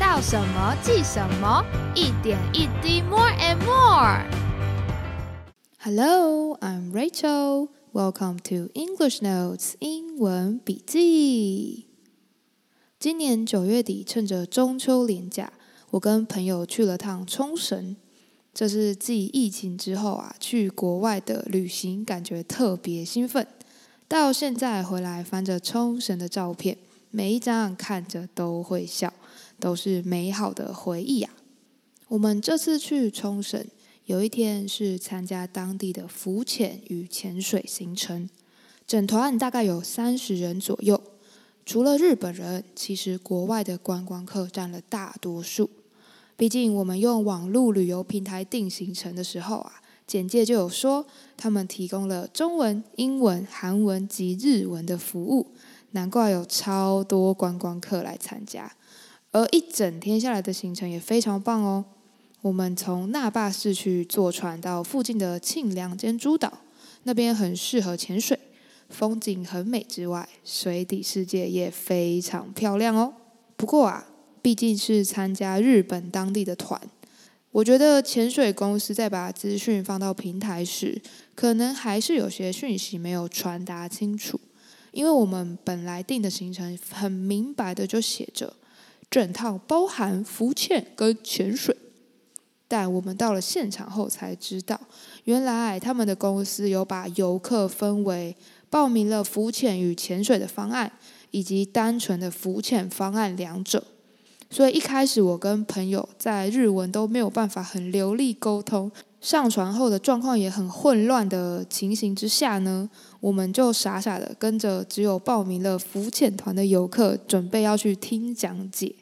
到什么记什么，一点一滴 more and more。Hello, I'm Rachel. Welcome to English Notes 英文笔记。今年九月底，趁着中秋连假，我跟朋友去了趟冲绳。这是继疫情之后啊，去国外的旅行，感觉特别兴奋。到现在回来翻着冲绳的照片，每一张看着都会笑，都是美好的回忆啊。我们这次去冲绳，有一天是参加当地的浮潜与潜水行程，整团大概有三十人左右。除了日本人，其实国外的观光客占了大多数。毕竟我们用网络旅游平台订行程的时候啊，简介就有说他们提供了中文、英文、韩文及日文的服务，难怪有超多观光客来参加。而一整天下来的行程也非常棒哦。我们从那霸市区坐船到附近的庆良间诸岛，那边很适合潜水，风景很美之外，水底世界也非常漂亮哦。不过啊，毕竟是参加日本当地的团，我觉得潜水公司在把资讯放到平台时，可能还是有些讯息没有传达清楚。因为我们本来定的行程很明白的就写着，整套包含浮潜跟潜水。但我们到了现场后才知道，原来他们的公司有把游客分为报名了浮潜与潜水的方案，以及单纯的浮潜方案两者。所以一开始我跟朋友在日文都没有办法很流利沟通，上船后的状况也很混乱的情形之下呢，我们就傻傻的跟着只有报名了浮潜团的游客，准备要去听讲解。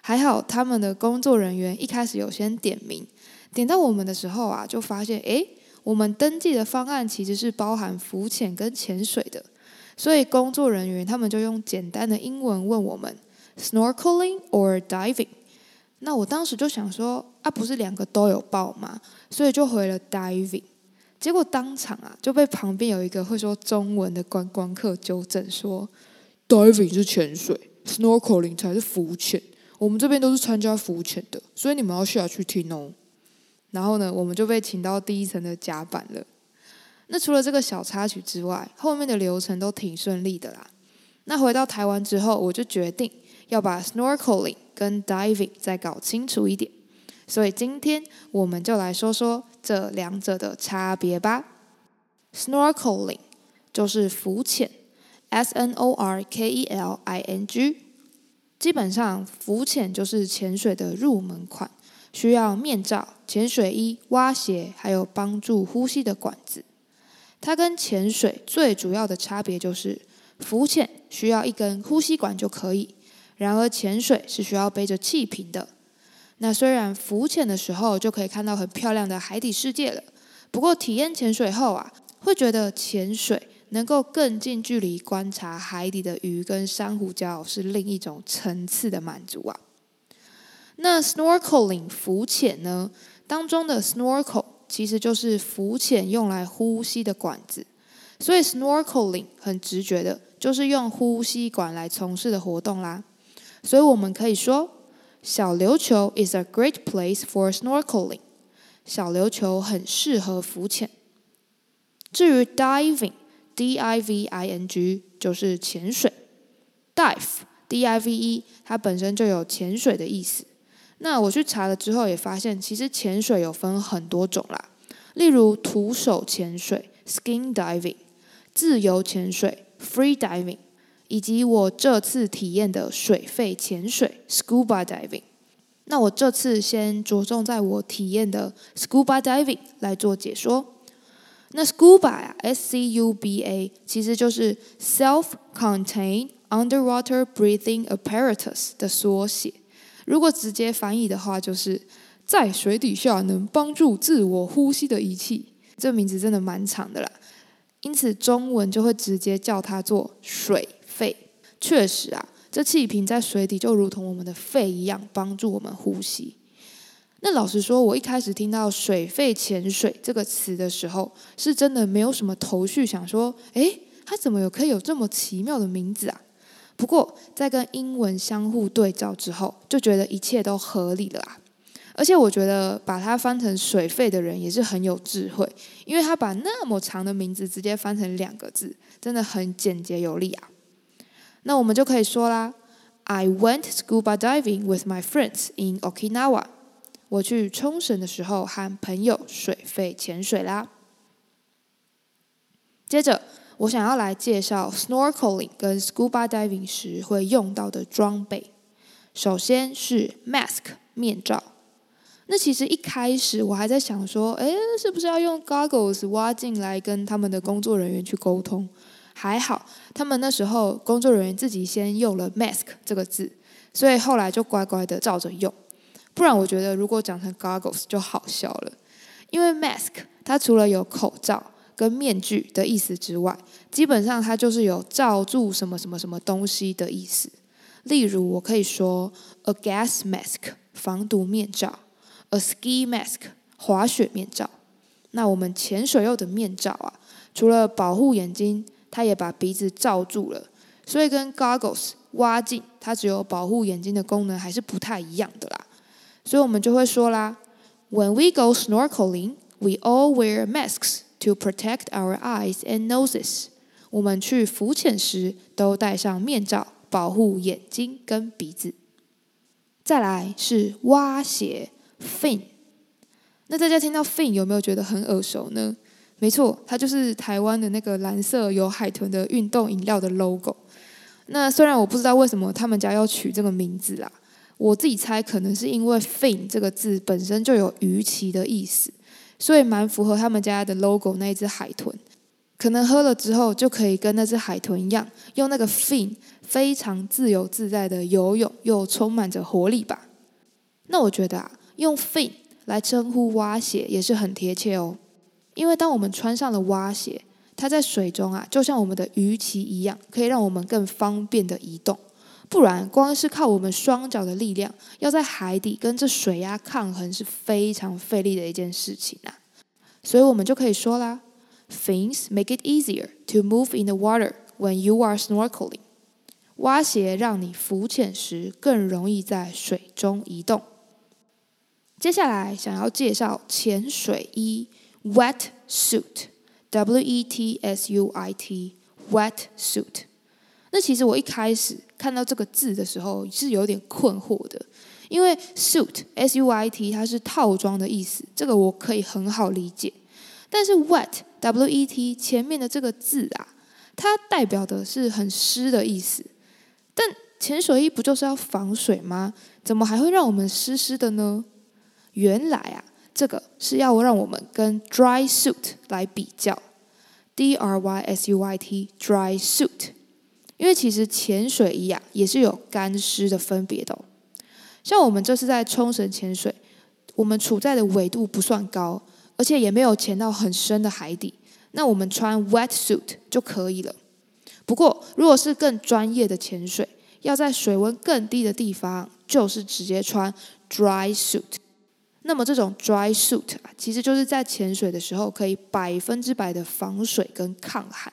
还好他们的工作人员一开始有先点名，点到我们的时候啊，就发现诶，我们登记的方案其实是包含浮潜跟潜水的，所以工作人员他们就用简单的英文问我们 snorkeling or diving。那我当时就想说啊，不是两个都有报吗？所以就回了 diving。结果当场啊就被旁边有一个会说中文的观光客纠正说，diving 是潜水，snorkeling 才是浮潜。我们这边都是参加浮潜的，所以你们要下去听哦。然后呢，我们就被请到第一层的甲板了。那除了这个小插曲之外，后面的流程都挺顺利的啦。那回到台湾之后，我就决定要把 snorkeling 跟 diving 再搞清楚一点。所以今天我们就来说说这两者的差别吧。snorkeling 就是浮潜，S N O R K E L I N G。基本上，浮潜就是潜水的入门款，需要面罩、潜水衣、蛙鞋，还有帮助呼吸的管子。它跟潜水最主要的差别就是，浮潜需要一根呼吸管就可以，然而潜水是需要背着气瓶的。那虽然浮潜的时候就可以看到很漂亮的海底世界了，不过体验潜水后啊，会觉得潜水。能够更近距离观察海底的鱼跟珊瑚礁，是另一种层次的满足啊。那 snorkeling 浮潜呢？当中的 snorkel 其实就是浮潜用来呼吸的管子，所以 snorkeling 很直觉的就是用呼吸管来从事的活动啦。所以我们可以说，小琉球 is a great place for snorkeling。小琉球很适合浮潜。至于 diving。D I V I N G 就是潜水，dive D I V E 它本身就有潜水的意思。那我去查了之后也发现，其实潜水有分很多种啦，例如徒手潜水 （skin diving）、自由潜水 （free diving） 以及我这次体验的水肺潜水 （scuba diving）。那我这次先着重在我体验的 scuba diving 来做解说。那 scuba 呀，S C U B A，其实就是 self-contained underwater breathing apparatus 的缩写。如果直接翻译的话，就是在水底下能帮助自我呼吸的仪器。这名字真的蛮长的啦，因此中文就会直接叫它做水。确实啊，这气瓶在水底就如同我们的肺一样，帮助我们呼吸。那老实说，我一开始听到“水肺潜水”这个词的时候，是真的没有什么头绪，想说，诶，它怎么有可以有这么奇妙的名字啊？不过在跟英文相互对照之后，就觉得一切都合理了啊！而且我觉得把它翻成水费的人也是很有智慧，因为他把那么长的名字直接翻成两个字，真的很简洁有力啊。那我们就可以说啦：I went scuba diving with my friends in Okinawa。我去冲绳的时候和朋友水费潜水啦。接着，我想要来介绍 snorkeling 跟 scuba diving 时会用到的装备。首先是 mask 面罩。那其实一开始我还在想说，哎，是不是要用 goggles 挖进来跟他们的工作人员去沟通？还好，他们那时候工作人员自己先用了 mask 这个字，所以后来就乖乖的照着用。不然我觉得如果讲成 goggles 就好笑了，因为 mask 它除了有口罩跟面具的意思之外，基本上它就是有罩住什么什么什么东西的意思。例如，我可以说 a gas mask 防毒面罩。A ski mask，滑雪面罩。那我们潜水用的面罩啊，除了保护眼睛，它也把鼻子罩住了，所以跟 goggles 挖镜，它只有保护眼睛的功能，还是不太一样的啦。所以我们就会说啦，When we go snorkeling, we all wear masks to protect our eyes and noses。我们去浮潜时都戴上面罩，保护眼睛跟鼻子。再来是蛙鞋。Fin，那大家听到 Fin 有没有觉得很耳熟呢？没错，它就是台湾的那个蓝色有海豚的运动饮料的 logo。那虽然我不知道为什么他们家要取这个名字啦，我自己猜可能是因为 Fin 这个字本身就有鱼鳍的意思，所以蛮符合他们家的 logo 那一只海豚。可能喝了之后就可以跟那只海豚一样，用那个 Fin 非常自由自在的游泳，又充满着活力吧。那我觉得啊。用 fin 来称呼蛙鞋也是很贴切哦，因为当我们穿上了蛙鞋，它在水中啊，就像我们的鱼鳍一样，可以让我们更方便的移动。不然，光是靠我们双脚的力量，要在海底跟这水压抗衡是非常费力的一件事情啊。所以我们就可以说啦，fins make it easier to move in the water when you are snorkeling。蛙鞋让你浮潜时更容易在水中移动。接下来想要介绍潜水衣 （wet suit），W E T S U I T，wet suit。那其实我一开始看到这个字的时候是有点困惑的，因为 suit S U I T 它是套装的意思，这个我可以很好理解。但是 wet W E T 前面的这个字啊，它代表的是很湿的意思。但潜水衣不就是要防水吗？怎么还会让我们湿湿的呢？原来啊，这个是要让我们跟 dry suit 来比较，D R Y S U I T dry suit，因为其实潜水衣啊也是有干湿的分别的。像我们这次在冲绳潜水，我们处在的纬度不算高，而且也没有潜到很深的海底，那我们穿 wet suit 就可以了。不过，如果是更专业的潜水，要在水温更低的地方，就是直接穿 dry suit。那么这种 dry suit 啊，其实就是在潜水的时候可以百分之百的防水跟抗寒。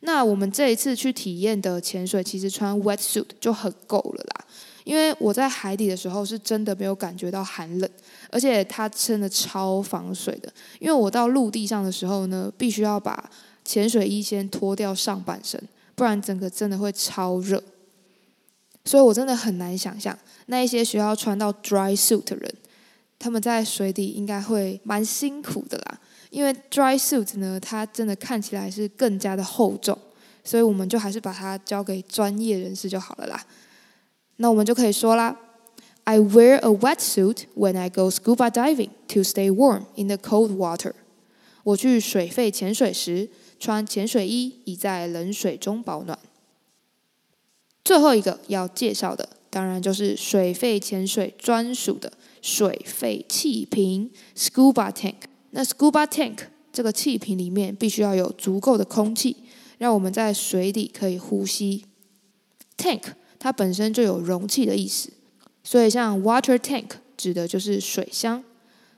那我们这一次去体验的潜水，其实穿 wet suit 就很够了啦。因为我在海底的时候是真的没有感觉到寒冷，而且它真的超防水的。因为我到陆地上的时候呢，必须要把潜水衣先脱掉上半身，不然整个真的会超热。所以我真的很难想象那一些需要穿到 dry suit 的人。他们在水底应该会蛮辛苦的啦，因为 dry suit 呢，它真的看起来是更加的厚重，所以我们就还是把它交给专业人士就好了啦。那我们就可以说啦，I wear a wet suit when I go scuba diving to stay warm in the cold water。我去水肺潜水时穿潜水衣，以在冷水中保暖。最后一个要介绍的，当然就是水肺潜水专属的。水肺气瓶 （scuba tank）。那 scuba tank 这个气瓶里面必须要有足够的空气，让我们在水底可以呼吸。tank 它本身就有容器的意思，所以像 water tank 指的就是水箱。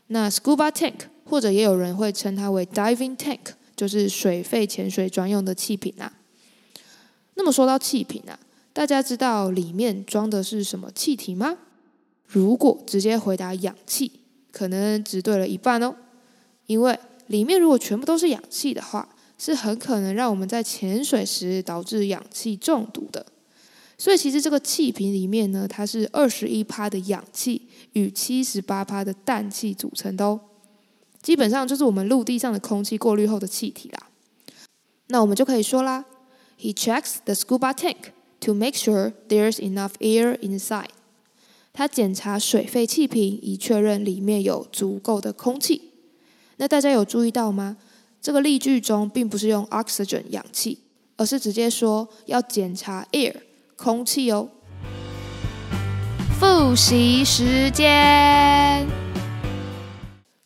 那 scuba tank 或者也有人会称它为 diving tank，就是水肺潜水专用的气瓶啊。那么说到气瓶啊，大家知道里面装的是什么气体吗？如果直接回答氧气，可能只对了一半哦。因为里面如果全部都是氧气的话，是很可能让我们在潜水时导致氧气中毒的。所以其实这个气瓶里面呢，它是二十一帕的氧气与七十八帕的氮气组成的哦。基本上就是我们陆地上的空气过滤后的气体啦。那我们就可以说啦，He checks the scuba tank to make sure there's enough air inside。他检查水肺气瓶，以确认里面有足够的空气。那大家有注意到吗？这个例句中并不是用 oxygen 氧气，而是直接说要检查 air 空气哦。复习时间，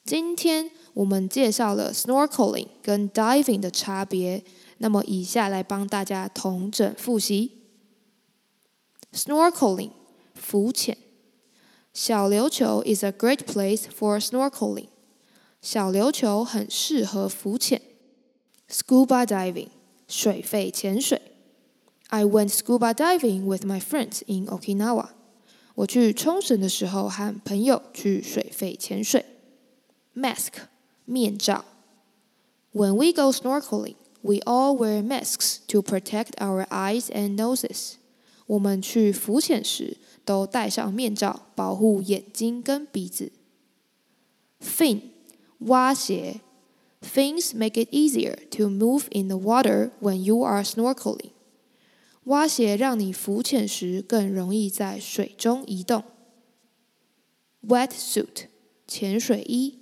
今天我们介绍了 snorkeling 跟 diving 的差别，那么以下来帮大家统整复习。snorkeling 浮潜。小琉球 is a great place for snorkeling。小琉球很适合浮潜。Scuba diving，水肺潜水。I went scuba diving with my friends in Okinawa。我去冲绳的时候和朋友去水肺潜水。Mask，面罩。When we go snorkeling, we all wear masks to protect our eyes and noses。我们去浮潜时。 都戴上面罩，保护眼睛跟鼻子。Fin，蛙鞋。Fins make it easier to move in the water when you are snorkeling。蛙鞋让你浮潜时更容易在水中移动。Wetsuit，潜水衣。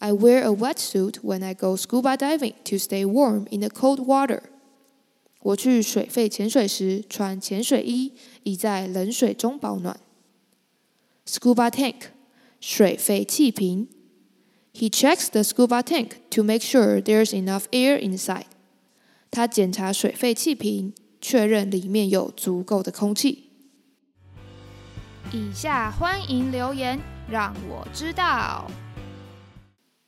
I wear a wetsuit when I go scuba diving to stay warm in the cold water。 我去水肺潜水时穿潜水衣，以在冷水中保暖。Scuba tank，水肺气瓶。He checks the scuba tank to make sure there's enough air inside。他检查水肺气瓶，确认里面有足够的空气。以下欢迎留言，让我知道。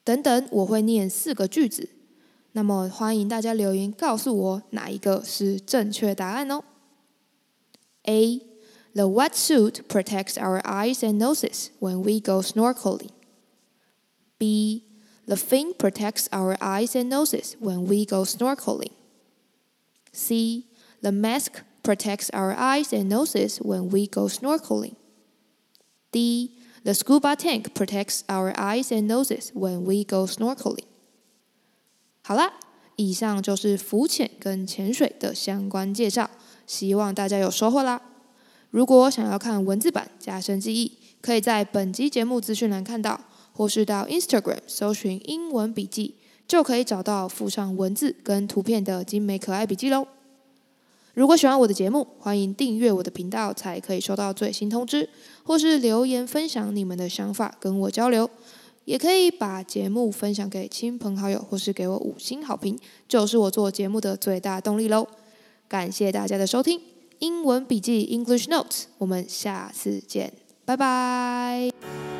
等等，我会念四个句子。那么欢迎大家留言告诉我哪一个是正确答案哦。A. The wetsuit protects our eyes and noses when we go snorkeling. B. The fin protects our eyes and noses when we go snorkeling. C. The mask protects our eyes and noses when we go snorkeling. D. The scuba tank protects our eyes and noses when we go snorkeling. 好啦，以上就是浮潜跟潜水的相关介绍，希望大家有收获啦。如果想要看文字版加深记忆，可以在本集节目资讯栏看到，或是到 Instagram 搜寻英文笔记，就可以找到附上文字跟图片的精美可爱笔记喽。如果喜欢我的节目，欢迎订阅我的频道，才可以收到最新通知，或是留言分享你们的想法跟我交流。也可以把节目分享给亲朋好友，或是给我五星好评，就是我做节目的最大动力喽。感谢大家的收听，英文笔记 English Notes，我们下次见，拜拜。